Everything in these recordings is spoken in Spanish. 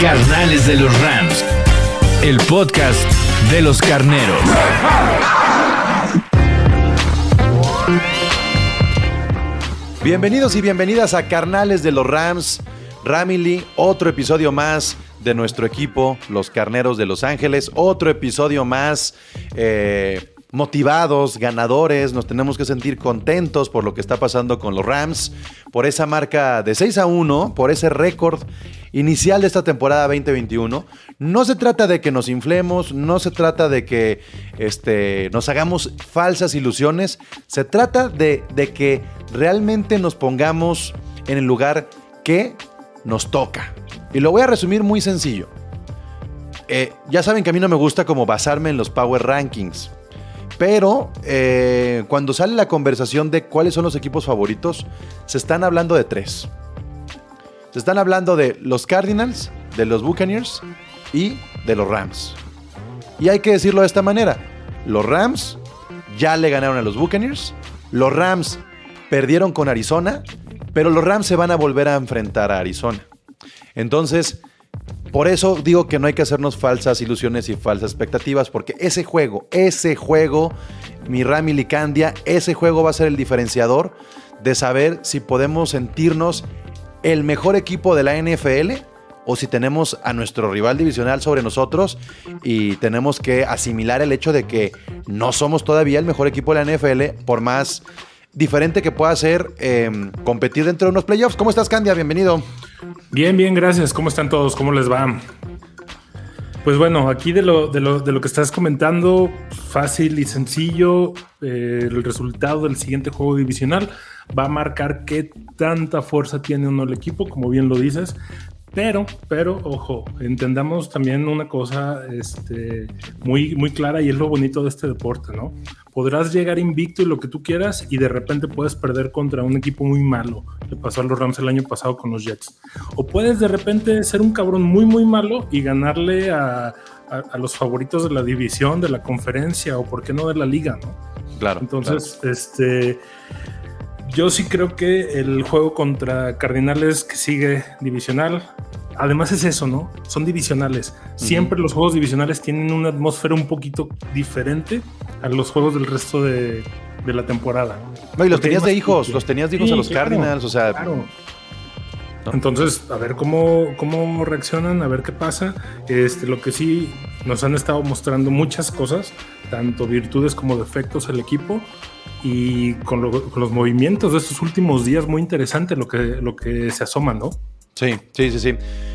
Carnales de los Rams. El podcast de los carneros. Bienvenidos y bienvenidas a Carnales de los Rams. Ramily, otro episodio más de nuestro equipo, los Carneros de Los Ángeles. Otro episodio más eh, motivados, ganadores. Nos tenemos que sentir contentos por lo que está pasando con los Rams, por esa marca de 6 a 1, por ese récord inicial de esta temporada 2021. No se trata de que nos inflemos, no se trata de que este, nos hagamos falsas ilusiones, se trata de, de que realmente nos pongamos en el lugar que nos toca. Y lo voy a resumir muy sencillo. Eh, ya saben que a mí no me gusta como basarme en los Power Rankings. Pero eh, cuando sale la conversación de cuáles son los equipos favoritos, se están hablando de tres. Se están hablando de los Cardinals, de los Buccaneers y de los Rams. Y hay que decirlo de esta manera. Los Rams ya le ganaron a los Buccaneers. Los Rams perdieron con Arizona. Pero los Rams se van a volver a enfrentar a Arizona. Entonces, por eso digo que no hay que hacernos falsas ilusiones y falsas expectativas, porque ese juego, ese juego, mi Rami Licandia, ese juego va a ser el diferenciador de saber si podemos sentirnos el mejor equipo de la NFL o si tenemos a nuestro rival divisional sobre nosotros y tenemos que asimilar el hecho de que no somos todavía el mejor equipo de la NFL, por más diferente que pueda ser eh, competir dentro de unos playoffs. ¿Cómo estás, Candia? Bienvenido. Bien, bien, gracias. ¿Cómo están todos? ¿Cómo les va? Pues bueno, aquí de lo, de lo, de lo que estás comentando, fácil y sencillo, eh, el resultado del siguiente juego divisional va a marcar qué tanta fuerza tiene uno el equipo, como bien lo dices. Pero, pero, ojo, entendamos también una cosa este, muy, muy clara y es lo bonito de este deporte, ¿no? Podrás llegar invicto y lo que tú quieras y de repente puedes perder contra un equipo muy malo. Le pasó a los Rams el año pasado con los Jets. O puedes de repente ser un cabrón muy, muy malo y ganarle a, a, a los favoritos de la división, de la conferencia o, por qué no, de la liga, ¿no? Claro. Entonces, este yo sí creo que el juego contra Cardinales que sigue divisional, además es eso, ¿no? Son divisionales. Siempre los juegos divisionales tienen una atmósfera un poquito diferente a los juegos del resto de, de la temporada. No, y los Porque tenías de hijos, los tenías de hijos Sí, a los claro, Cardinals, o sea, claro. Entonces, a ver cómo, cómo reaccionan, a ver qué pasa. Este, lo que sí nos han estado mostrando muchas cosas, tanto virtudes como defectos el equipo. Y con, lo- con los movimientos de estos últimos días, muy interesante lo que, lo que se asoma, ¿no? Sí, sí, sí, sí,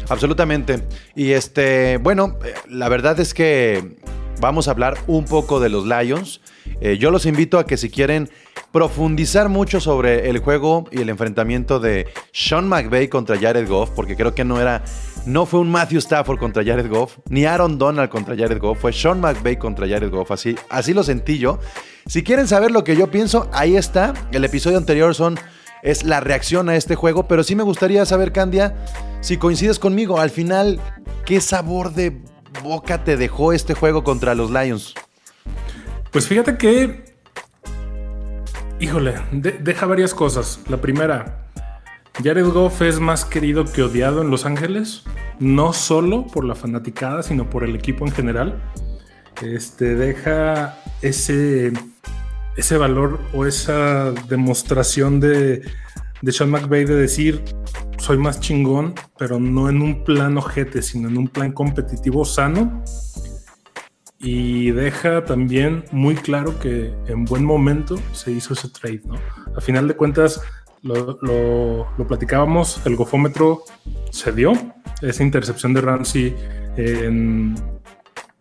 absolutamente. Y este, bueno, la verdad es que vamos a hablar un poco de los Lions. Eh, yo los invito a que si quieren profundizar mucho sobre el juego y el enfrentamiento de Sean McVay contra Jared Goff, porque creo que no era, no fue un Matthew Stafford contra Jared Goff, ni Aaron Donald contra Jared Goff, fue Sean McVay contra Jared Goff, así, así lo sentí yo. Si quieren saber lo que yo pienso, ahí está. El episodio anterior son es la reacción a este juego, pero sí me gustaría saber, Candia, si coincides conmigo, al final, ¿qué sabor de boca te dejó este juego contra los Lions? Pues fíjate que, híjole, de- deja varias cosas. La primera, Jared Goff es más querido que odiado en Los Ángeles, no solo por la fanaticada, sino por el equipo en general. Este deja ese, ese valor o esa demostración de, de Sean McVay de decir soy más chingón, pero no en un plan ojete, sino en un plan competitivo sano. y deja también muy claro que en buen momento se hizo ese trade, ¿no? A final de cuentas, lo, lo- lo platicábamos, el gofómetro se dio, esa intercepción de Ramsey en,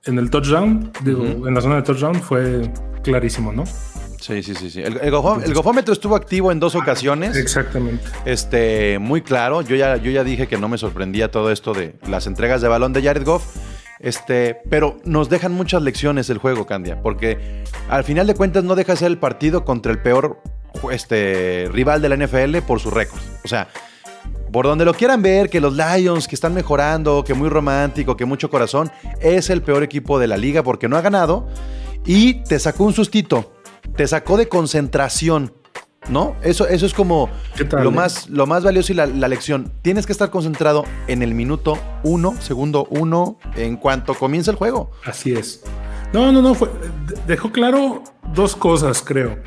en el touchdown, digo, en la zona de touchdown fue clarísimo, ¿no? Sí, sí, sí. sí. El, el gofó- el gofómetro estuvo activo en dos ocasiones. Exactamente. Este, muy claro. Yo ya, yo ya dije que no me sorprendía todo esto de las entregas de balón de Jared Goff. Este, pero nos dejan muchas lecciones el juego, Candia, porque al final de cuentas no deja de ser el partido contra el peor este, rival de la NFL por su récord. O sea, por donde lo quieran ver, que los Lions que están mejorando, que muy romántico, que mucho corazón, es el peor equipo de la liga porque no ha ganado y te sacó un sustito, te sacó de concentración, ¿no? Eso, eso es como ¿Qué tal, lo, eh? más, lo más valioso y la, la lección. Tienes que estar concentrado en el minuto uno, segundo uno, en cuanto comienza el juego. Así es. No, no, no, fue, dejó claro dos cosas, creo.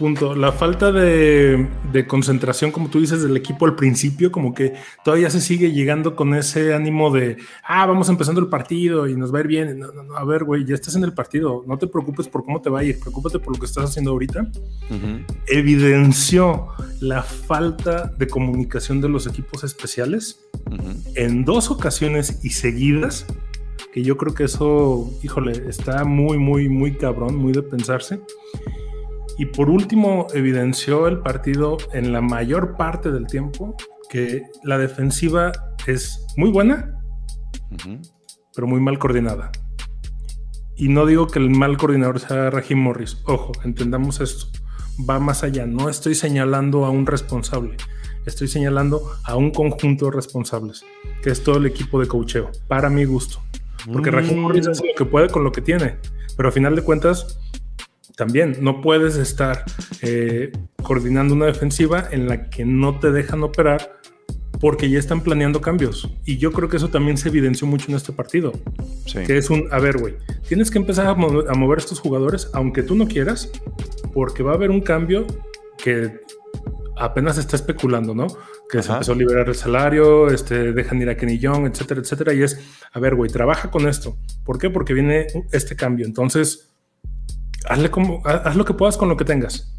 Punto. La falta de, de concentración, como tú dices, del equipo al principio, como que todavía se sigue llegando con ese ánimo de, ah, vamos empezando el partido y nos va a ir bien. No, no, no, a ver, güey, ya estás en el partido. No te preocupes por cómo te va a ir, preocúpate por lo que estás haciendo ahorita. Evidenció la falta de comunicación de los equipos especiales en dos ocasiones y seguidas, que yo creo que eso, híjole, está muy, muy, muy cabrón, muy de pensarse. Y por último, evidenció el partido en la mayor parte del tiempo que la defensiva es muy buena, pero muy mal coordinada. Y no digo que el mal coordinador sea Raheem Morris. Ojo, entendamos esto. Va más allá. No estoy señalando a un responsable. Estoy señalando a un conjunto de responsables, que es todo el equipo de coacheo, para mi gusto. Porque Raheem Morris hace lo que puede con lo que tiene. Pero a final de cuentas, también no puedes estar eh, coordinando una defensiva en la que no te dejan operar porque ya están planeando cambios. Y yo creo que eso también se evidenció mucho en este partido. Sí. Que es un, a ver, güey, tienes que empezar a, mo- a mover estos jugadores, aunque tú no quieras, porque va a haber un cambio que apenas está especulando, ¿no? Que se empezó a liberar el salario, este, dejan ir a Kenny Young, etcétera, etcétera. Y es, a ver, güey, trabaja con esto. ¿Por qué? Porque viene este cambio. Entonces, hazle como, ha- haz lo que puedas con lo que tengas.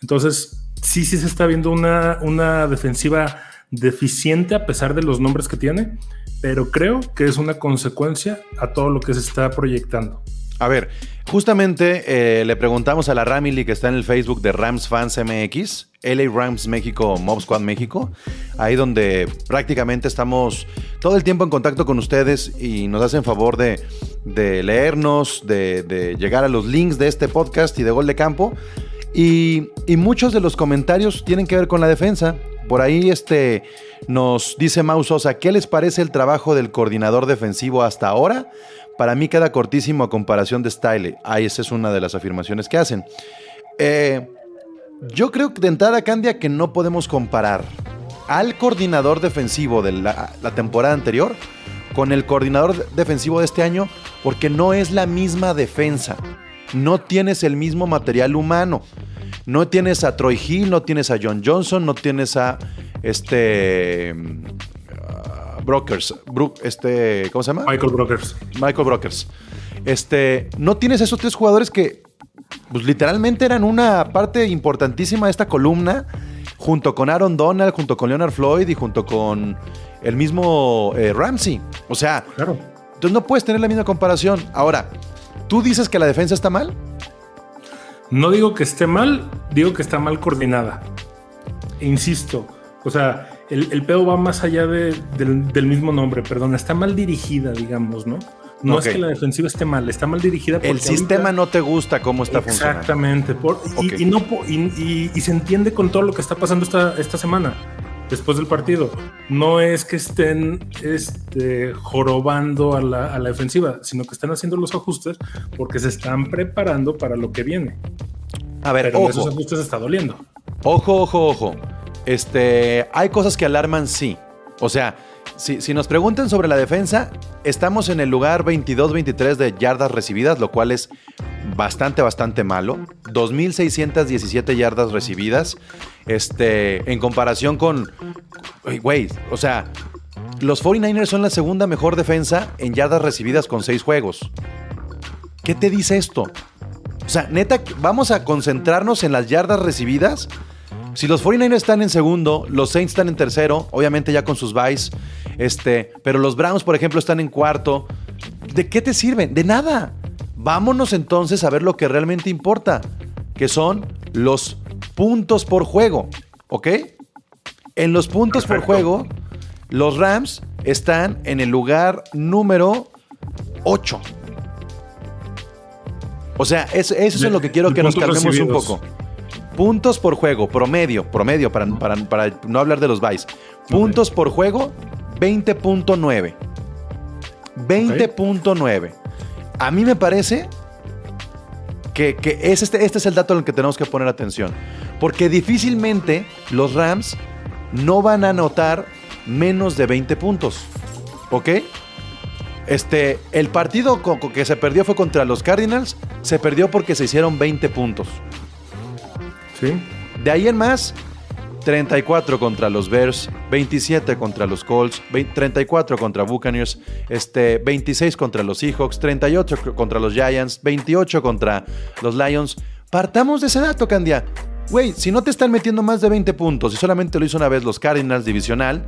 Entonces, sí, sí se está viendo una, una defensiva deficiente a pesar de los nombres que tiene, pero creo que es una consecuencia a todo lo que se está proyectando. A ver, justamente eh, le preguntamos a la Ramily que está en el Facebook de Rams Fans MX, LA Rams México, Mob Squad México, ahí donde prácticamente estamos todo el tiempo en contacto con ustedes y nos hacen favor de, leernos, de, de llegar a los links de este podcast y de Gol de Campo. Y, y muchos de los comentarios tienen que ver con la defensa. Por ahí este, nos dice Mau Sosa, ¿qué les parece el trabajo del coordinador defensivo hasta ahora? Para mí queda cortísimo a comparación de Style. Ah, esa es una de las afirmaciones que hacen. Eh, yo creo que de entrada, Candia, que no podemos comparar al coordinador defensivo de la, la temporada anterior con el coordinador defensivo de este año porque no es la misma defensa. No tienes el mismo material humano. No tienes a Troy Hill, no tienes a John Johnson, no tienes a este Brokers, Bru- este, ¿cómo se llama? Michael Brokers. Michael Brokers. Este, no tienes esos tres jugadores que, pues literalmente eran una parte importantísima de esta columna, junto con Aaron Donald, junto con Leonard Floyd y junto con el mismo eh, Ramsey. O sea, Claro. entonces no puedes tener la misma comparación. Ahora, ¿tú dices que la defensa está mal? No digo que esté mal, digo que está mal coordinada. Insisto, o sea, el, el pedo va más allá de- del, del mismo nombre, perdón, está mal dirigida, digamos, ¿no? No es que la defensiva esté mal, está mal dirigida. El porque sistema ahorita- no te gusta cómo está funcionando. Exactamente. y, y no, y, y- y se entiende con todo lo que está pasando esta, esta semana, después del partido. No es que estén este, jorobando a la, a la defensiva, sino que están haciendo los ajustes porque se están preparando para lo que viene. A ver, Pero ojo. esos ajustes está doliendo. Ojo, ojo, ojo. Este, hay cosas que alarman, sí. O sea, si, si nos preguntan sobre la defensa, estamos en el lugar 22-23 de yardas recibidas, lo cual es bastante, bastante malo. 2.617 yardas recibidas. Este, en comparación con. Güey, o sea, los 49ers son la segunda mejor defensa en yardas recibidas con 6 juegos. ¿Qué te dice esto? O sea, neta, vamos a concentrarnos en las yardas recibidas. Si los 49ers están en segundo, los Saints están en tercero, obviamente ya con sus buys, este, pero los Browns, por ejemplo, están en cuarto. ¿De qué te sirven? De nada. Vámonos entonces a ver lo que realmente importa, que son los puntos por juego, ¿ok? En los puntos por juego, los Rams están en el lugar número 8. O sea, es- eso es lo que quiero que nos calmemos un poco. Puntos por juego, promedio, promedio, para, para- para no hablar de los buys. Puntos por juego, 20.9. 20.9. A mí me parece que, que es este, este es el dato en el que tenemos que poner atención. Porque difícilmente los Rams no van a anotar menos de 20 puntos. ¿Ok? Este, el partido que se perdió fue contra los Cardinals. Se perdió porque se hicieron 20 puntos. Sí. De ahí en más, 34 contra los Bears, 27 contra los Colts, 20 34 contra Buccaneers, este, 26 contra los Seahawks, 38 c- contra los Giants, 28 contra los Lions. Partamos de ese dato, Candia. Güey, si no te están metiendo más de 20 puntos y solamente lo hizo una vez los Cardinals divisional,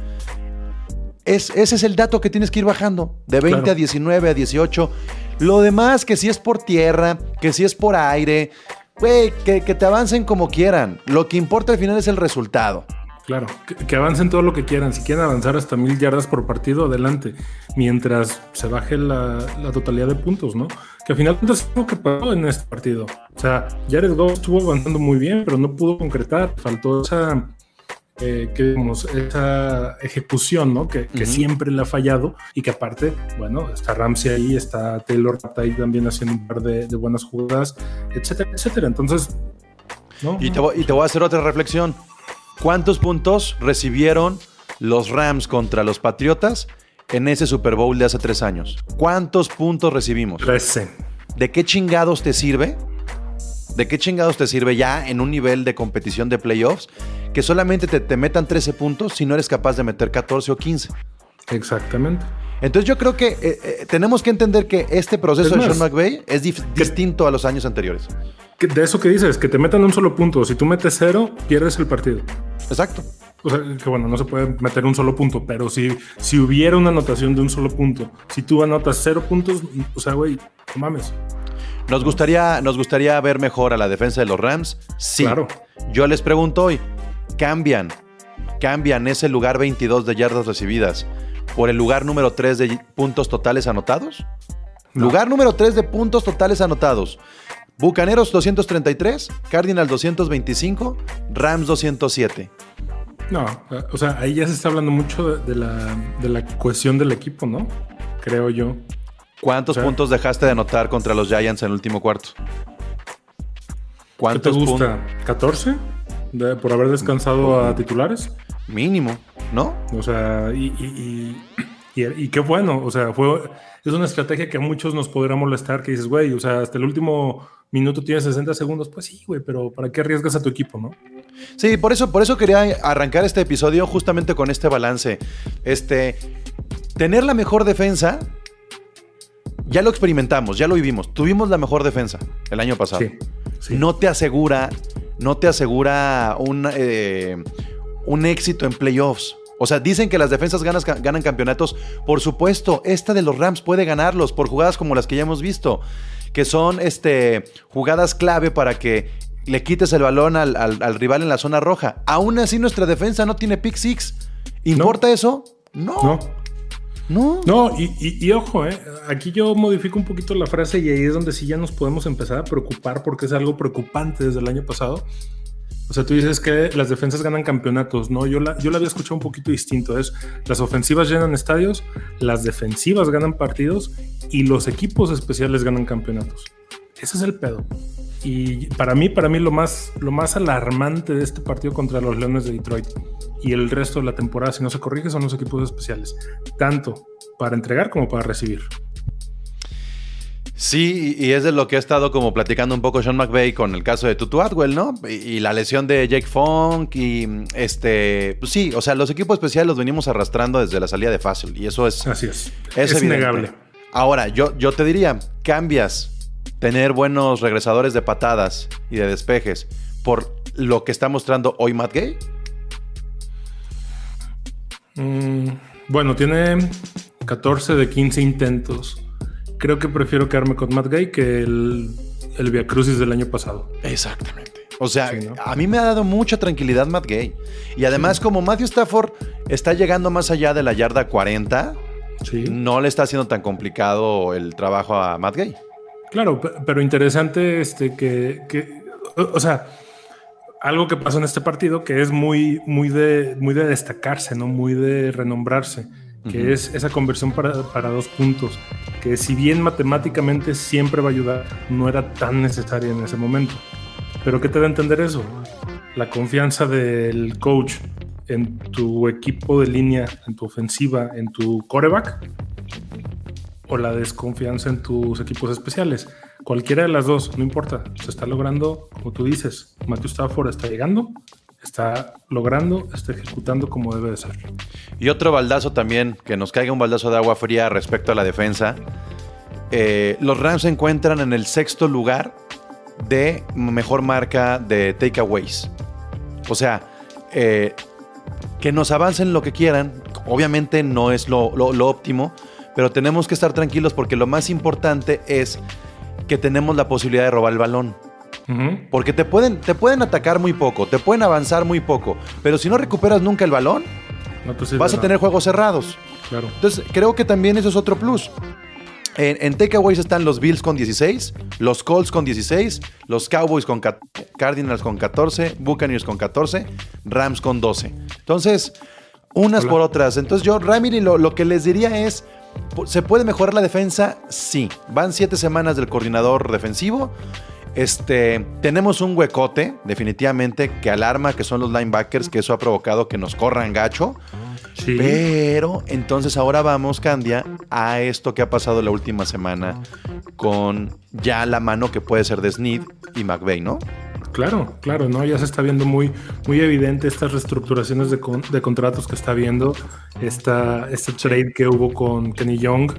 es, ese es el dato que tienes que ir bajando. De 20 Claro. a 19, a 18. Lo demás, que si es por tierra, que si es por aire, güey, que, que te avancen como quieran. Lo que importa al final es el resultado. Claro, que, avancen todo lo que quieran. Si quieren avanzar hasta mil yardas por partido, adelante. Mientras se baje la, la totalidad de puntos, ¿no? Que al final es lo que pasó en este partido. O sea, Jared Goff estuvo avanzando muy bien, pero no pudo concretar. Faltó esa, eh, que digamos, esa ejecución, ¿no? Que, siempre le ha fallado y que aparte, bueno, está Ramsey ahí, está Taylor ahí también haciendo un par de, de buenas jugadas, etcétera, etcétera. Entonces, ¿no? Y te, voy, y te voy a hacer otra reflexión. ¿Cuántos puntos recibieron los Rams contra los Patriotas en ese Super Bowl de hace tres años? ¿Cuántos puntos recibimos? 13. ¿De qué chingados te sirve? ¿De qué chingados te sirve ya en un nivel de competición de playoffs que solamente te, te metan 13 puntos si no eres capaz de meter 14 o 15? Exactamente. Entonces yo creo que eh, eh, tenemos que entender que este proceso Es de Sean McVay es distinto a los años anteriores. Que- De eso que dices, que te metan un solo punto. Si tú metes cero, pierdes el partido. Exacto. O sea, que bueno, no se puede meter un solo punto, pero si, si hubiera una anotación de un solo punto, si tú anotas cero puntos, o sea, güey, no mames. ¿Nos gustaría, ¿Nos gustaría ver mejor a la defensa de los Rams? Sí. Claro. Yo les pregunto hoy, ¿cambian, cambian ese lugar 22 de yardas recibidas por el lugar número 3 de puntos totales anotados? No. Lugar número 3 de puntos totales anotados. Bucaneros 233, Cardinals 225, Rams 207. No, o sea, ahí ya se está hablando mucho de, de la, de la cohesión del equipo, ¿no? Creo yo. ¿Cuántos O sea- puntos dejaste de anotar contra los Giants en el último cuarto? ¿Qué te ¿Cuántos gusta? ¿14? De- por haber descansado a titulares. Mínimo, ¿no? O sea, y, y, y, y- y qué bueno. O sea, fue, es una estrategia que a muchos nos podrá molestar, que dices, güey, o sea, hasta el último minuto tienes 60 segundos. Pues sí, güey, pero ¿para qué arriesgas a tu equipo, no? Sí, por eso, por eso quería arrancar este episodio justamente con este balance. Este, tener la mejor defensa, ya lo experimentamos, ya lo vivimos. Tuvimos la mejor defensa el año pasado. Sí. sí. No te asegura, no te asegura un, eh, un éxito en playoffs. O sea, dicen que las defensas ganas- ganan campeonatos. Por supuesto, esta de los Rams puede ganarlos por jugadas como las que ya hemos visto, que son este, jugadas clave para que le quites el balón al, al- al rival en la zona roja. Aún así, nuestra defensa no tiene pick six. ¿Importa eso? No. No, No. no, y, y- ojo, eh, aquí yo modifico un poquito la frase y ahí es donde sí ya nos podemos empezar a preocupar porque es algo preocupante desde el año pasado. O sea, tú dices que las defensas ganan campeonatos, ¿no? Yo la, yo la había escuchado un poquito distinto. Es las ofensivas llenan estadios, las defensivas ganan partidos y los equipos especiales ganan campeonatos. Ese es el pedo. Y para mí, para mí lo más, lo más alarmante de este partido contra los Leones de Detroit y el resto de la temporada, si no se corrige, son los equipos especiales. Tanto para entregar como para recibir. Sí, y es de lo que ha estado como platicando un poco Sean McVay con el caso de Tutu Atwell, ¿no? Y, y la lesión de Jake Funk y este, pues sí, o sea, los equipos especiales los venimos arrastrando desde la salida de Fácil y eso es, Así es. es, Es evidente. innegable. Ahora, yo, yo te diría, cambias tener buenos regresadores de patadas y de despejes por lo que está mostrando hoy Matt Gay? Mm, bueno, tiene 14 de 15 intentos. Creo que prefiero quedarme con Matt Gay que el, el Via Crucis del año pasado. Exactamente. O sea, Sí, ¿no? a mí me ha dado mucha tranquilidad Matt Gay. Y además, como Matthew Stafford está llegando más allá de la yarda 40, Sí. no le está haciendo tan complicado el trabajo a Matt Gay. Claro, pe- pero interesante este que, que- o sea, algo que pasó en este partido que es muy, muy de, muy de destacarse, ¿no? Muy de renombrarse, que es esa conversión para, para dos puntos, que si bien matemáticamente siempre va a ayudar, no era tan necesaria en ese momento. Pero ¿qué te da a entender eso? La confianza del coach en tu equipo de línea, en tu ofensiva, en tu coreback, o la desconfianza en tus equipos especiales. Cualquiera de las dos, no importa. Se está logrando, como tú dices, Matthew Stafford está llegando, está logrando, está ejecutando como debe de ser. Y otro baldazo también, que nos caiga un baldazo de agua fría respecto a la defensa. Eh, los Rams se encuentran en el sexto lugar de mejor marca de takeaways. O sea, eh, que nos avancen lo que quieran. Obviamente no es lo, lo- lo óptimo, pero tenemos que estar tranquilos porque lo más importante es que tenemos la posibilidad de robar el balón. Porque te pueden, te pueden atacar muy poco, te pueden avanzar muy poco, pero si no recuperas nunca el balón, No te sirve vas a nada. tener juegos cerrados. Claro. Entonces, creo que también eso es otro plus. En, en takeaways están los Bills con 16, los Colts con 16, los Cowboys con 14, Cardinals con 14, Buccaneers con 14, Rams con 12. Entonces, unas Hola. por otras. Entonces, yo, Ramiri, lo, lo que les diría es: ¿se puede mejorar la defensa? Sí. Van siete semanas del coordinador defensivo. Este, tenemos un huecote, definitivamente, que alarma, que son los linebackers, que eso ha provocado que nos corran gacho. Sí. Pero entonces ahora vamos, Candia, a esto que ha pasado la última semana con ya la mano que puede ser de Snead y McVeigh, ¿no? Claro, claro, ¿no? Ya se está viendo muy, muy evidente estas reestructuraciones de, con- de contratos que está viendo, esta, este trade que hubo con Kenny Young.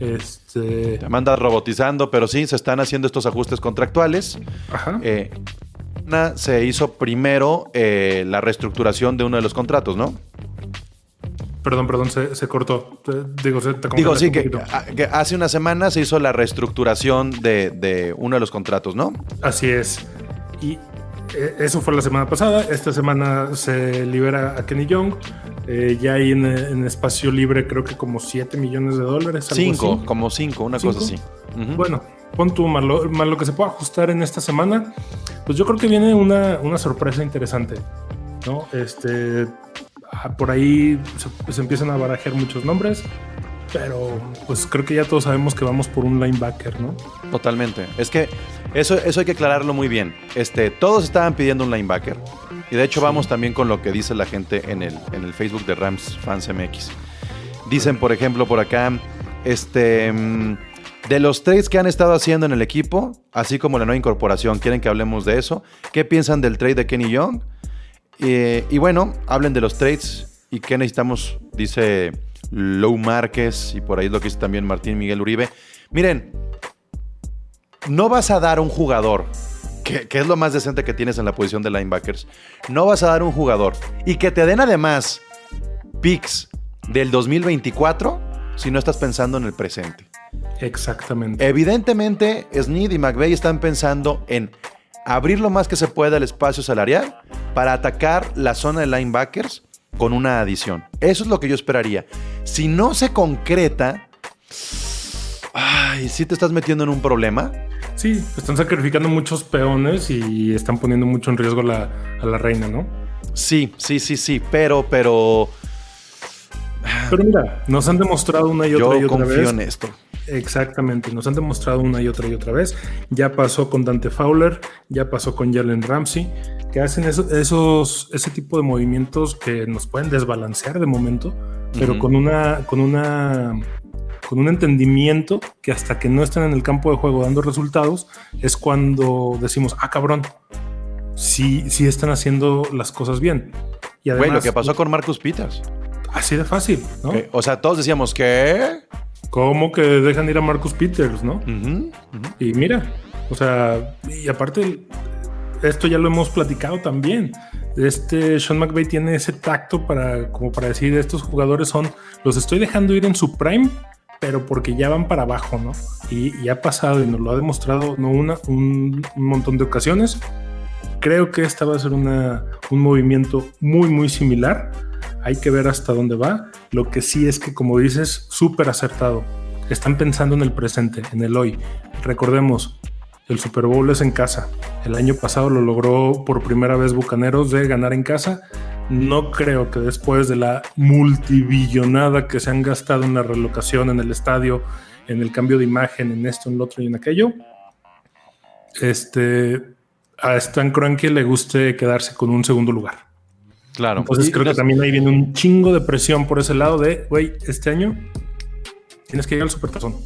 Este, Te manda robotizando, pero sí, se están haciendo estos ajustes contractuales. ajá. Eh, se hizo primero eh, la reestructuración de uno de los contratos, ¿no? Perdón, perdón, se, se cortó. Digo, se, te Digo, sí, a- que hace una semana se hizo la reestructuración de, de uno de los contratos, ¿no? Así es. Y eh, eso fue la semana pasada. Esta semana se libera a Kenny Young. Eh, ya hay en, en espacio libre creo que como 7 millones de dólares. algo Cinco, así. como cinco, una ¿Cinco? cosa así. Ujú. Bueno, pon tú más lo, más lo que se pueda ajustar en esta semana. Pues yo creo que viene una, una sorpresa interesante. ¿no? Este, ah, por ahí se, se empiezan a barajar muchos nombres. Pero pues creo que ya todos sabemos que vamos por un linebacker, ¿no? Totalmente. Es que eso, eso hay que aclararlo muy bien. Este, todos estaban pidiendo un linebacker. Y de hecho vamos también con lo que dice la gente en el, en el Facebook de Rams Fans MX. Dicen, por ejemplo, por acá, este, mm, de los trades que han estado haciendo en el equipo, así como la nueva incorporación, quieren que hablemos de eso. ¿Qué piensan del trade de Kenny Young? Eh, y bueno, hablen de los trades y qué necesitamos, dice Lou Márquez, y por ahí es lo que dice también Martín Miguel Uribe. Miren, no vas a dar un jugador, que, que es lo más decente que tienes en la posición de linebackers, no vas a dar un jugador y que te den además picks del 2024 si no estás pensando en el presente. Exactamente. Evidentemente, Snead y McVeigh están pensando en abrir lo más que se pueda el espacio salarial para atacar la zona de linebackers con una adición. Eso es lo que yo esperaría. Si no se concreta, ay, si te estás metiendo en un problema. Sí, están sacrificando muchos peones y están poniendo mucho en riesgo a la, a la reina, ¿no? Sí, sí, sí, sí, pero, pero Pero mira, nos han demostrado una y yo otra y otra confío vez. en esto. Exactamente, nos han demostrado una y otra y otra vez. Ya pasó con Dante Fowler, ya pasó con Jalen Ramsey, que hacen eso- esos, ese tipo de movimientos que nos pueden desbalancear de momento, pero con una, con una, con un entendimiento que hasta que no estén en el campo de juego dando resultados, es cuando decimos, ah, cabrón, sí, sí están haciendo las cosas bien. Y Güey, lo además, que pasó con Marcus Peters. así de fácil, ¿no? que- o sea, todos decíamos que... ¿Cómo que dejan ir a Marcus Peters, no? Y mira, O sea, y aparte, esto ya lo hemos platicado también. Este Sean McVay tiene ese tacto para, como para decir, estos jugadores son, los estoy dejando ir en su prime, pero porque ya van para abajo, ¿no? Y, y ha pasado y nos lo ha demostrado no una, un, un montón de ocasiones. Creo que esta va a ser una, un movimiento muy, muy similar. Hay que ver hasta dónde va. Lo que sí es que, como dices, súper acertado. Están pensando en el presente, en el hoy. Recordemos, el Super Bowl es en casa. El año pasado lo logró por primera vez Bucaneros de ganar en casa. No creo que después de la multibillonada que se han gastado en la relocación, en el estadio, en el cambio de imagen, en esto, en lo otro y en aquello, este, a Stan Kroenke le guste quedarse con un segundo lugar. Claro. Entonces Y creo que también ahí viene un chingo de presión por ese lado de, güey, este año tienes que llegar al supertazón.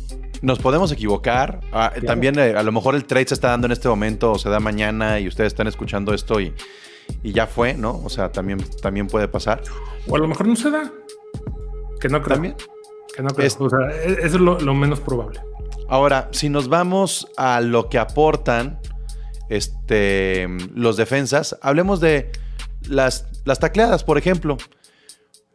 Nos podemos equivocar. Ah, También eh, a lo mejor el trade se está dando en este momento o se da mañana y ustedes están escuchando esto y, y ya fue, ¿no? O sea, también, también puede pasar. O a lo mejor no se da. Que no creo. También. Que no creo. Es- O sea, e- eso es lo, lo menos probable. Ahora, si nos vamos a lo que aportan este, los defensas, hablemos de las, las tacleadas, por ejemplo.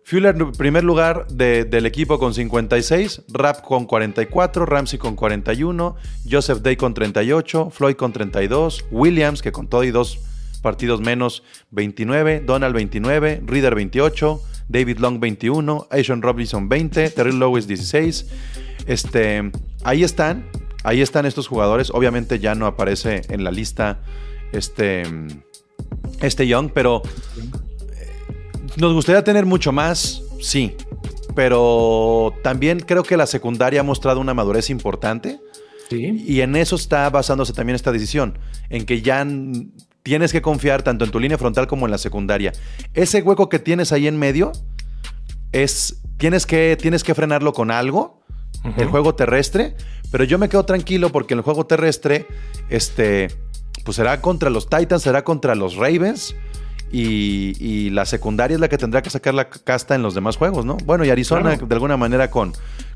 Fuller, primer lugar de- del equipo con 56, Rap con 44, Ramsey con 41, Joseph Day con 38, Floyd con 32, Williams, que con todo y dos partidos menos, 29, Donald 29, Reader 28, David Long 21, Asian Robinson 20, Terrell Lewis 16. Este, ahí están, ahí están estos jugadores. Obviamente ya no aparece en la lista este, este Young, pero nos gustaría tener mucho más, sí. Pero también creo que la secundaria ha mostrado una madurez importante. Sí. Y en eso está basándose también esta decisión, en que ya tienes que confiar tanto en tu línea frontal como en la secundaria. Ese hueco que tienes ahí en medio es tienes que tienes que frenarlo con algo, el juego terrestre, pero yo me quedo tranquilo porque en el juego terrestre este pues será contra los Titans, será contra los Ravens. Y, y la secundaria es la que tendrá que sacar la casta en los demás juegos, ¿no? Bueno, y Arizona Claro. de alguna manera con,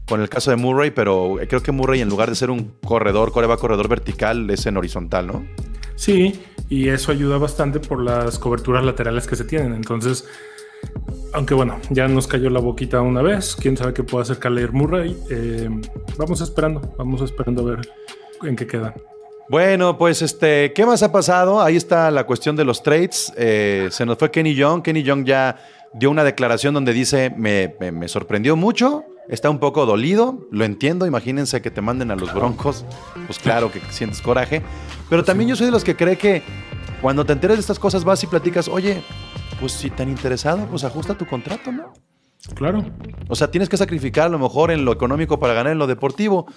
con el caso de Murray, pero creo que Murray en lugar de ser un corredor, coreba corredor vertical, es en horizontal, ¿no? Sí, y eso ayuda bastante por las coberturas laterales que se tienen. Entonces, aunque bueno, ya nos cayó la boquita una vez, quién sabe qué puede hacer Kyler Murray. Eh, vamos esperando, vamos esperando a ver en qué queda. Bueno, pues este, ¿qué más ha pasado? Ahí está la cuestión de los trades. Eh, se nos fue Kenny Young. Kenny Young ya dio una declaración donde dice, me, sorprendió mucho, está un poco dolido, lo entiendo, imagínense que te manden a los Broncos, pues claro que sientes coraje, pero también yo soy de los que cree que cuando te enteres de estas cosas vas y platicas, oye, pues si tan interesado, pues ajusta tu contrato, ¿no? Claro, O sea, tienes que sacrificar a lo mejor en lo económico para ganar en lo deportivo.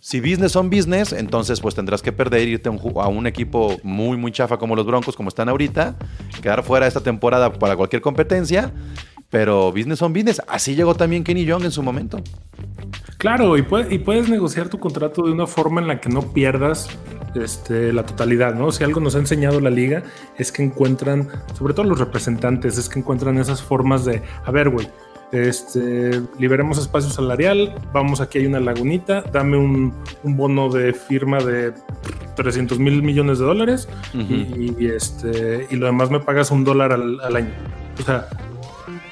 Si business son business, entonces pues tendrás que perder e irte a un equipo muy, muy chafa como los Broncos, como están ahorita, quedar fuera esta temporada para cualquier competencia. Pero business son business. Así llegó también Kenny Young en su momento. claro, y, puede- y puedes negociar tu contrato de una forma en la que no pierdas este, la totalidad, ¿no? Si algo nos ha enseñado la liga es que encuentran, sobre todo los representantes, es que encuentran esas formas de, a ver, güey, este, liberemos espacio salarial, vamos aquí hay una lagunita, dame un, un bono de firma de 300 mil millones de dólares y, y, este, y lo demás me pagas un dólar al, al año. O sea,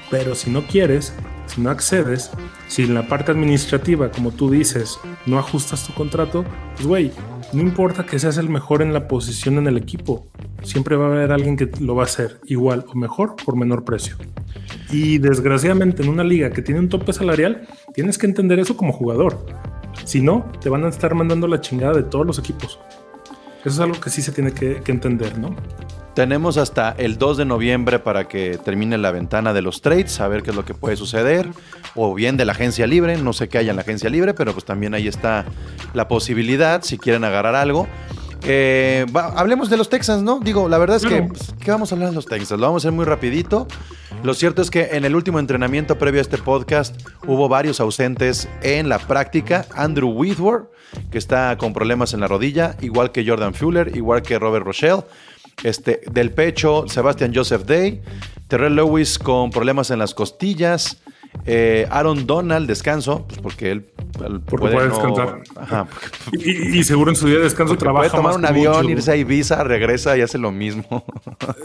pero si no quieres, si no accedes, si en la parte administrativa, como tú dices, no ajustas tu contrato, pues güey, no importa que seas el mejor en la posición en el equipo, siempre va a haber alguien que lo va a hacer igual o mejor por menor precio. Y desgraciadamente en una liga que tiene un tope salarial, tienes que entender eso como jugador. Si no, te van a estar mandando la chingada de todos los equipos. Eso es algo que sí se tiene que, que entender, ¿no? Tenemos hasta el 2 de noviembre para que termine la ventana de los trades, a ver qué es lo que puede suceder. O bien de la agencia libre, no sé qué haya en la agencia libre, pero pues también ahí está la posibilidad si quieren agarrar algo. Eh, va- hablemos de los Texans, ¿no? Digo, la verdad es que, pues, ¿qué vamos a hablar de los Texans? Lo vamos a hacer muy rapidito. Lo cierto es que en el último entrenamiento previo a este podcast hubo varios ausentes en la práctica. Andrew Whitworth, que está con problemas en la rodilla, igual que Jordan Fuller, igual que Robert Rochelle. Este, del pecho, Sebastian Joseph Day. Terrell Lewis con problemas en las costillas. Eh, Aaron Donald, descanso, pues porque él, él Porque puede descansar. Ajá, Y, seguro en su día de descanso porque trabaja puede tomar más un avión, irse a Ibiza, regresa y hace lo mismo.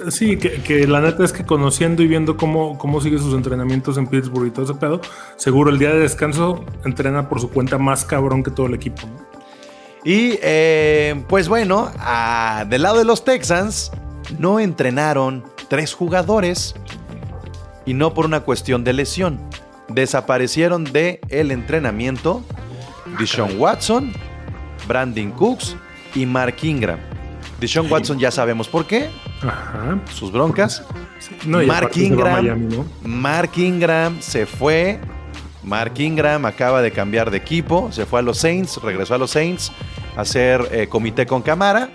Sí, que, que la neta es que conociendo y viendo cómo, cómo sigue sus entrenamientos en Pittsburgh y todo ese pedo, seguro el día de descanso entrena por su cuenta más cabrón que todo el equipo. ¿no? Y eh, pues bueno, ah, del lado de los Texans, no entrenaron tres jugadores y no por una cuestión de lesión. Desaparecieron de el entrenamiento Deshaun Watson, Brandon Cooks y Mark Ingram. Deshaun Watson ya sabemos por qué, Ajá. sus broncas. No, Mark Ingram, Miami, ¿no? Mark Ingram se fue. Mark Ingram acaba de cambiar de equipo, se fue a los Saints, regresó a los Saints hacer eh, comité con Camara.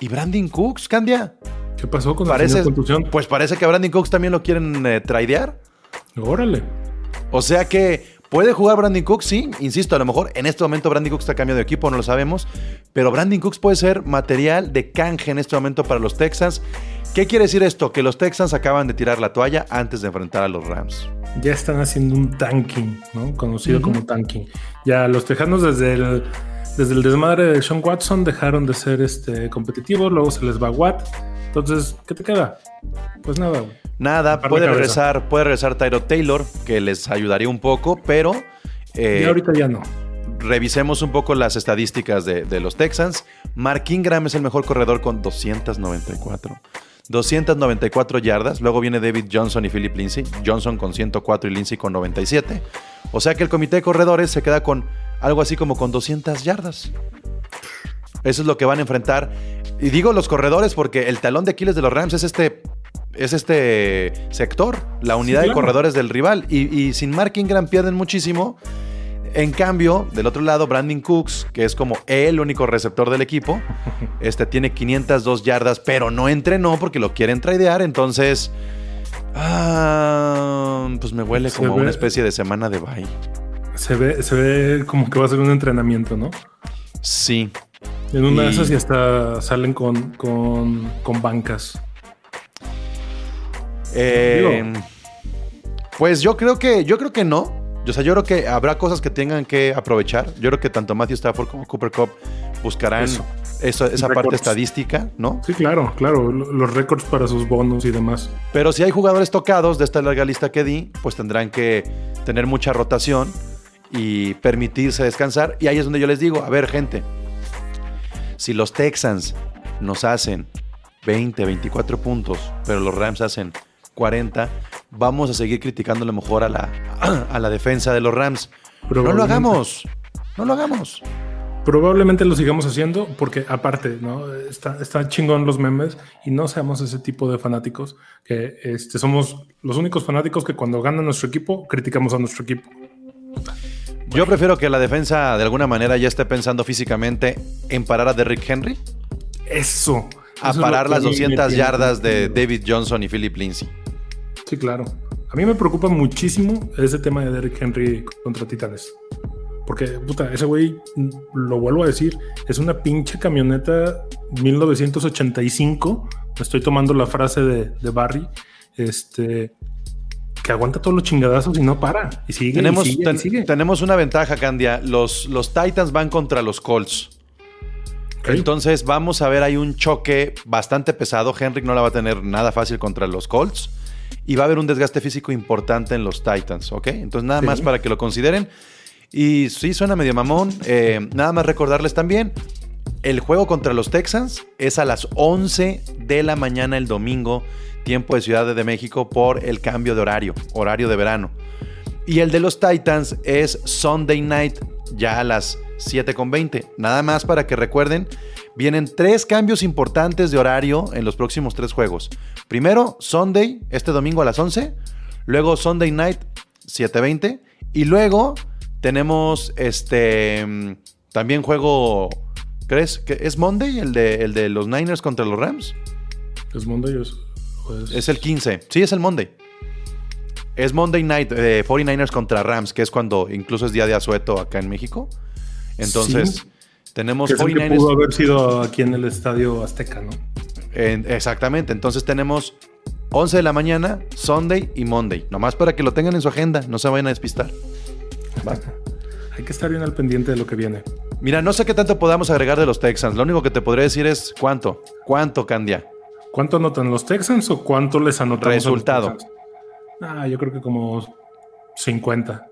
Y Brandon Cooks, Candia. ¿Qué pasó con la Parece, contusión? pues parece que a Brandon Cooks también lo quieren eh, tradear. Órale. O sea que puede jugar Brandon Cooks, sí, insisto, a lo mejor en este momento Brandon Cooks está cambiando de equipo, no lo sabemos, pero Brandon Cooks puede ser material de canje en este momento para los Texans. ¿Qué quiere decir esto? Que los Texans acaban de tirar la toalla antes de enfrentar a los Rams. Ya están haciendo un tanking, ¿no? Conocido como tanking. Ya los tejanos desde el, desde el desmadre de Sean Watson dejaron de ser este, competitivos, luego se les va Watt. Entonces, ¿qué te queda? Pues nada, güey. Nada, puede regresar, puede regresar Tyro Taylor, que les ayudaría un poco, pero eh, y ahorita ya no. revisemos un poco las estadísticas de, de los Texans. Mark Ingram es el mejor corredor con 294. 294 yardas. Luego viene David Johnson y Philip Lindsay. Johnson con 104 y Lindsay con 97. O sea que el comité de corredores se queda con algo así como con 200 yardas. Eso es lo que van a enfrentar. Y digo los corredores porque el talón de Aquiles de los Rams es este, es este sector, la unidad de claro. corredores del rival. Y, y sin Mark Ingram pierden muchísimo. En cambio, del otro lado, Brandon Cooks, que es como el único receptor del equipo, este tiene 502 yardas, pero no entrenó porque lo quieren tradear. Entonces, ah, pues me huele como ve- una especie de semana de bye. Se ve, se ve como que va a ser un entrenamiento, ¿no? Sí, En una de esas y hasta salen con, con, con bancas. Eh, pues yo creo que yo creo que no. O sea, yo creo que habrá cosas que tengan que aprovechar. Yo creo que tanto Matthew Stafford como Cooper Cup buscarán Eso. eso- esa parte estadística, ¿no? Sí, claro, claro. lo- Los récords para sus bonos y demás. Pero si hay jugadores tocados de esta larga lista que di, pues tendrán que tener mucha rotación y permitirse descansar. Y ahí es donde yo les digo, a ver, gente, si los Texans nos hacen 20, 24 puntos, pero los Rams hacen 40, vamos a seguir criticando a lo mejor a la, a la defensa de los Rams. No lo hagamos, no lo hagamos. Probablemente lo sigamos haciendo porque aparte, ¿no? Está, está chingón los memes y no seamos ese tipo de fanáticos que este, somos los únicos fanáticos que cuando gana nuestro equipo criticamos a nuestro equipo. Yo prefiero que la defensa de alguna manera ya esté pensando físicamente en parar a Derrick Henry Eso. a Eso parar las a mí me 200 tiene yardas de. David Johnson y Philip Lindsay. Sí, claro. A mí me preocupa muchísimo ese tema de Derrick Henry contra Titanes. Porque, puta, ese güey, lo vuelvo a decir, es una pinche camioneta 1985. Me estoy tomando la frase de, de Barry. Este. Que aguanta todos los chingadazos y no para. Y sigue. Tenemos, y sigue, y ten- sigue. tenemos una ventaja, Candia. Los, los Titans van contra los Colts. Entonces vamos a ver ahí un choque bastante pesado. Henry no la va a tener nada fácil contra los Colts. Y va a haber un desgaste físico importante en los Titans, ¿ok? Entonces nada Sí. más para que lo consideren. Y sí, suena medio mamón. Eh, nada más recordarles también, el juego contra los Texans es a las 11 de la mañana el domingo, tiempo de Ciudad de México, por el cambio de horario, horario de verano. Y el de los Titans es Sunday Night, ya a las 7.20. Nada más para que recuerden, vienen tres cambios importantes de horario en los próximos tres juegos. Primero, Sunday, este domingo a las 11. Luego, Sunday Night, 7.20. Y luego tenemos este mm, también juego, ¿crees? que ¿Es Monday el de, el de los Niners contra los Rams? Es Monday, es- pues, Es el 15. Sí, es el Monday. Es Monday Night, eh, 49ers contra Rams, que es cuando incluso es día de asueto acá en México. Entonces, Sí. tenemos que es el que 49ers. pudo haber sido aquí en el estadio Azteca, ¿no? en- exactamente. Entonces tenemos 11 de la mañana, Sunday y Monday. Nomás para que lo tengan en su agenda, no se vayan a despistar. Hay que estar bien al pendiente de lo que viene. Mira, no sé qué tanto podamos agregar de los Texans. Lo único que te podría decir es cuánto. ¿Cuánto, Candia? ¿Cuánto anotan los Texans o cuánto les anotan Resultado. Ah, yo creo que como 50.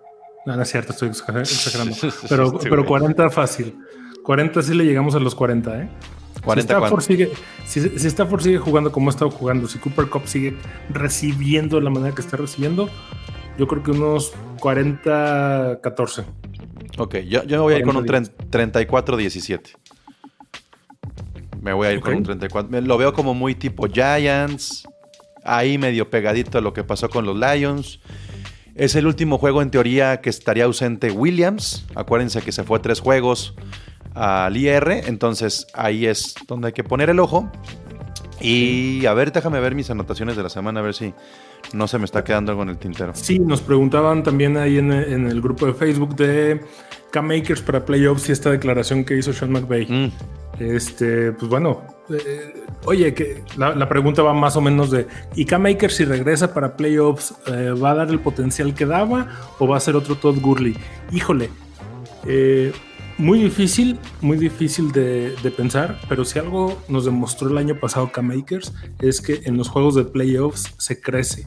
No, no es cierto, estoy exager- exagerando. Pero, pero güey. 40 fácil. 40 sí le llegamos a los 40, ¿eh? 40 si Stafford, sigue, si, si Stafford sigue jugando como ha estado jugando, si Cooper Cup sigue recibiendo de la manera que está recibiendo, yo creo que unos 40-14. Ok, yo, yo me voy a ir con un 40 tren- 34-17. Me voy a ir con un 34. Me- Lo veo como muy tipo Giants. Ahí medio pegadito a lo que pasó con los Lions. Es el último juego en teoría que estaría ausente Williams. Acuérdense que se fue tres juegos al IR. Entonces ahí es donde hay que poner el ojo. Y a ver, déjame ver mis anotaciones de la semana, a ver si no se me está quedando algo en el tintero. Sí, nos preguntaban también ahí en, en el grupo de Facebook de K-Makers para playoffs y esta declaración que hizo Sean McVay. Mm, Este, pues bueno, eh, oye, que la, la pregunta va más o menos de, ¿y K-Maker si regresa para playoffs eh, va a dar el potencial que daba o va a ser otro Todd Gurley? Híjole, eh, muy difícil, muy difícil de, pensar, pero si algo nos demostró el año pasado K-Makers es que en los juegos de playoffs se crece.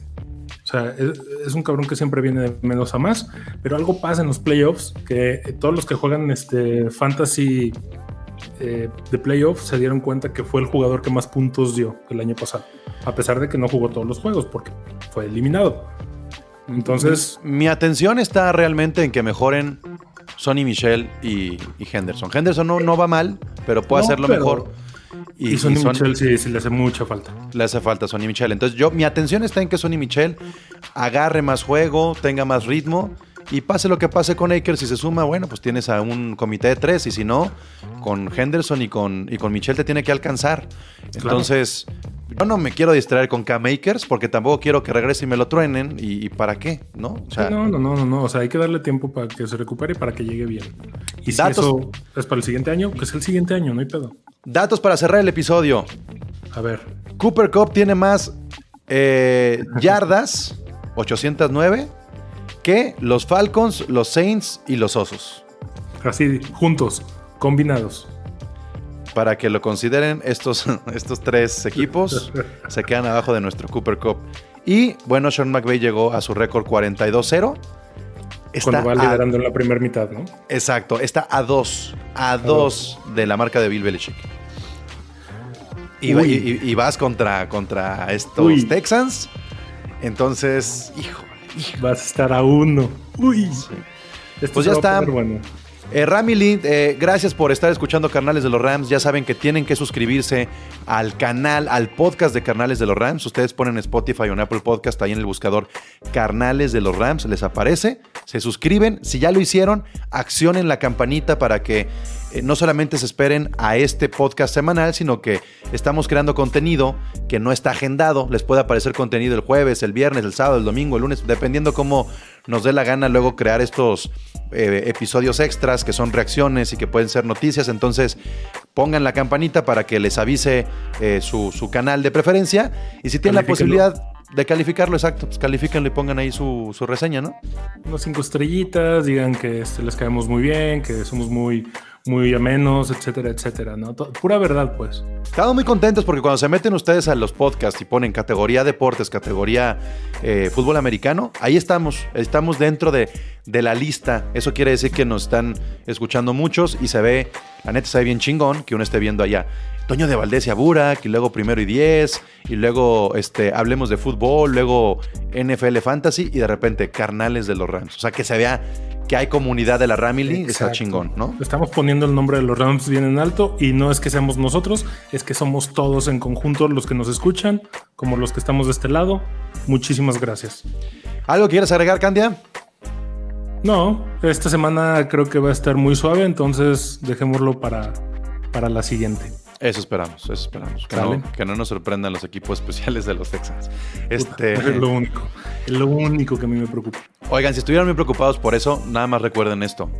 O sea, es, es un cabrón que siempre viene de menos a más, pero algo pasa en los playoffs que todos los que juegan este fantasy eh, de playoffs se dieron cuenta que fue el jugador que más puntos dio el año pasado, a pesar de que no jugó todos los juegos porque fue eliminado. Entonces, Mi atención está realmente en que mejoren Sonny Michel y, y Henderson. Henderson no, no va mal, pero puede No, hacerlo pero- mejor. y, Y, Sonny y Son- Michel sí, sí le hace mucha falta. le hace falta Sonny Michel. Entonces, yo, mi atención está en que Sonny Michel agarre más juego, tenga más ritmo. Y pase lo que pase con Akers, si se suma, bueno, pues tienes a un comité de tres. Y si no, con Henderson y con, y con Michel te tiene que alcanzar. Entonces, yo no me quiero distraer con Cam Akers porque tampoco quiero que regrese y me lo truenen. ¿Y, y para qué? ¿No? O sea, Sí, no, no, no, no, no. O sea, hay que darle tiempo para que se recupere y para que llegue bien. Y si Datos- eso es para el siguiente año, que es el siguiente año, no hay pedo. datos para cerrar el episodio. A ver, Cooper Cup tiene más eh, yardas, 809, que los Falcons, los Saints y los Osos. así, juntos, combinados. Para que lo consideren, estos, estos tres equipos se quedan abajo de nuestro Cooper Cup. Y bueno, Sean McVay llegó a su récord 42-0. Está Cuando va a- liderando en la primera mitad, ¿no? exacto, está a dos, a dos de la marca de Bill Belichick. Y, vas contra, contra estos Uy. Texans. Entonces, hijo, Vas a estar a uno. Uy. Esto Pues ya está. Bueno. Eh, Rami Lee, eh, gracias por estar escuchando Carnales de los Rams. Ya saben que tienen que suscribirse al canal, al podcast de Carnales de los Rams. Ustedes ponen Spotify o en Apple Podcast ahí en el buscador Carnales de los Rams, les aparece. Se suscriben. Si ya lo hicieron, accionen la campanita para que eh, no solamente se esperen a este podcast semanal, sino que estamos creando contenido que no está agendado. Les puede aparecer contenido el jueves, el viernes, el sábado, el domingo, el lunes, dependiendo cómo nos dé la gana luego crear estos eh, episodios extras que son reacciones y que pueden ser noticias. Entonces pongan la campanita para que les avise eh, su, su canal de preferencia. Y si tienen la posibilidad de calificarlo, exacto, pues califíquenlo y pongan ahí su, su reseña, ¿no? Unas cinco estrellitas, digan que este, les caemos muy bien, que somos muy, muy amenos, etcétera, etcétera, ¿no? Pura verdad, pues. Estamos muy contentos porque cuando se meten ustedes a los podcasts y ponen categoría deportes, categoría eh, fútbol americano, ahí estamos, estamos dentro de, de la lista. Eso quiere decir que nos están escuchando muchos y se ve, la neta se ve bien chingón que uno esté viendo allá. Toño de Valdés y Burak, y luego primero y diez, y luego este, hablemos de fútbol, luego NFL Fantasy y de repente carnales de los Rams. O sea, que se vea que hay comunidad de la Ramily, está chingón, ¿no? Estamos poniendo el nombre de los Rams bien en alto y no es que seamos nosotros, es que somos todos en conjunto los que nos escuchan, como los que estamos de este lado. Muchísimas gracias. ¿Algo quieres agregar, Candia? No, esta semana creo que va a estar muy suave, entonces dejémoslo para, para la siguiente. Eso esperamos, eso esperamos. Que, no, que no nos sorprendan los equipos especiales de los Texans. Este, Es lo único, es lo único que a mí me preocupa. oigan, si estuvieran muy preocupados por eso, nada más recuerden esto.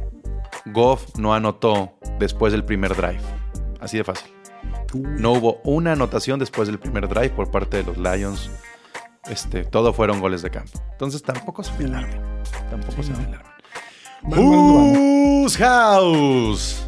Goff no anotó después del primer drive. Así de fácil. No hubo una anotación después del primer drive por parte de los Lions este, todo fueron goles de campo. Entonces tampoco se me alarmen. Tampoco se me alarmen. Van ganando, Whose house?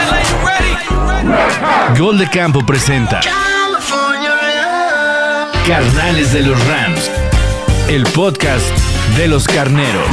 Gol de Campo presenta Carnales de los Rams. El podcast de los carneros.